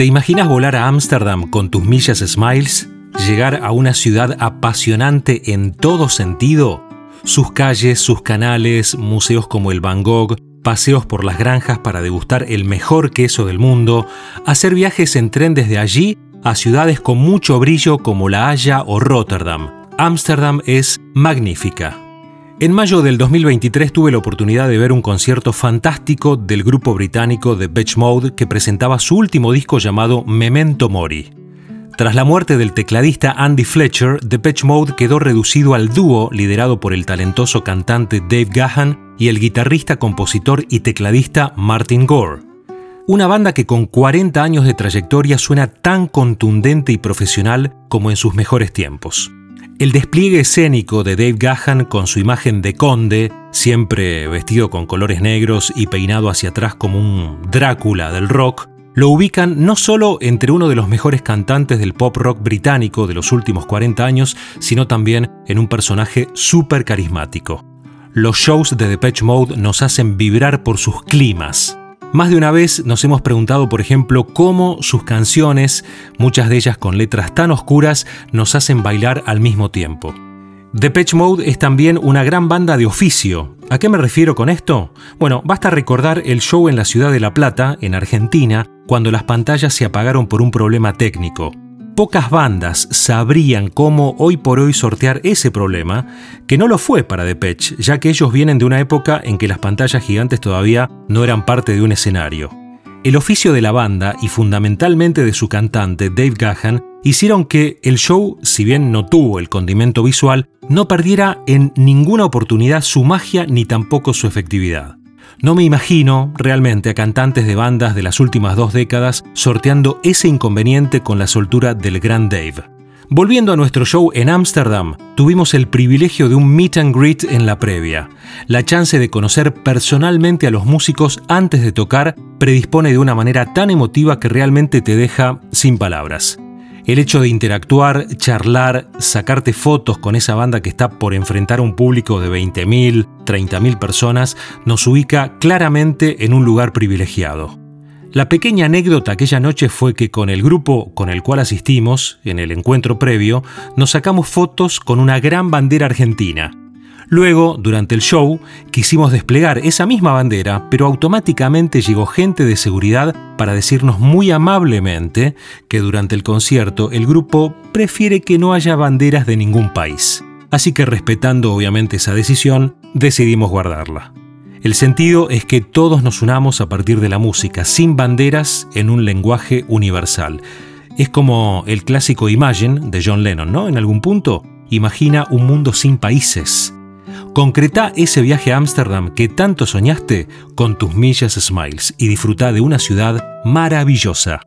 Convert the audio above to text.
¿Te imaginas volar a Ámsterdam con tus millas Smiles? ¿Llegar a una ciudad apasionante en todo sentido? Sus calles, sus canales, museos como el Van Gogh, paseos por las granjas para degustar el mejor queso del mundo, hacer viajes en tren desde allí a ciudades con mucho brillo como La Haya o Rotterdam. Ámsterdam es magnífica. En mayo del 2023 tuve la oportunidad de ver un concierto fantástico del grupo británico The Beach Mode que presentaba su último disco llamado Memento Mori. Tras la muerte del tecladista Andy Fletcher, The Beach Mode quedó reducido al dúo liderado por el talentoso cantante Dave Gahan y el guitarrista, compositor y tecladista Martin Gore. Una banda que con 40 años de trayectoria suena tan contundente y profesional como en sus mejores tiempos. El despliegue escénico de Dave Gahan con su imagen de conde, siempre vestido con colores negros y peinado hacia atrás como un Drácula del rock, lo ubican no solo entre uno de los mejores cantantes del pop rock británico de los últimos 40 años, sino también en un personaje súper carismático. Los shows de Depeche Mode nos hacen vibrar por sus climas. Más de una vez nos hemos preguntado, por ejemplo, cómo sus canciones, muchas de ellas con letras tan oscuras, nos hacen bailar al mismo tiempo. Depeche Mode es también una gran banda de oficio. ¿A qué me refiero con esto? Bueno, basta recordar el show en la ciudad de La Plata, en Argentina, cuando las pantallas se apagaron por un problema técnico. Pocas bandas sabrían cómo hoy por hoy sortear ese problema, que no lo fue para Depeche, ya que ellos vienen de una época en que las pantallas gigantes todavía no eran parte de un escenario. El oficio de la banda y fundamentalmente de su cantante Dave Gahan hicieron que el show, si bien no tuvo el condimento visual, no perdiera en ninguna oportunidad su magia ni tampoco su efectividad. No me imagino realmente a cantantes de bandas de las últimas dos décadas sorteando ese inconveniente con la soltura del gran Dave. Volviendo a nuestro show en Ámsterdam, tuvimos el privilegio de un meet and greet en la previa. La chance de conocer personalmente a los músicos antes de tocar predispone de una manera tan emotiva que realmente te deja sin palabras. El hecho de interactuar, charlar, sacarte fotos con esa banda que está por enfrentar a un público de 20.000, 30.000 personas, nos ubica claramente en un lugar privilegiado. La pequeña anécdota aquella noche fue que con el grupo con el cual asistimos, en el encuentro previo, nos sacamos fotos con una gran bandera argentina, Luego, durante el show, quisimos desplegar esa misma bandera, pero automáticamente llegó gente de seguridad para decirnos muy amablemente que durante el concierto el grupo prefiere que no haya banderas de ningún país. Así que respetando obviamente esa decisión, decidimos guardarla. El sentido es que todos nos unamos a partir de la música, sin banderas, en un lenguaje universal. Es como el clásico Imagine de John Lennon, ¿no? En algún punto, imagina un mundo sin países. Concreta ese viaje a Ámsterdam que tanto soñaste con tus millas Smiles y disfruta de una ciudad maravillosa.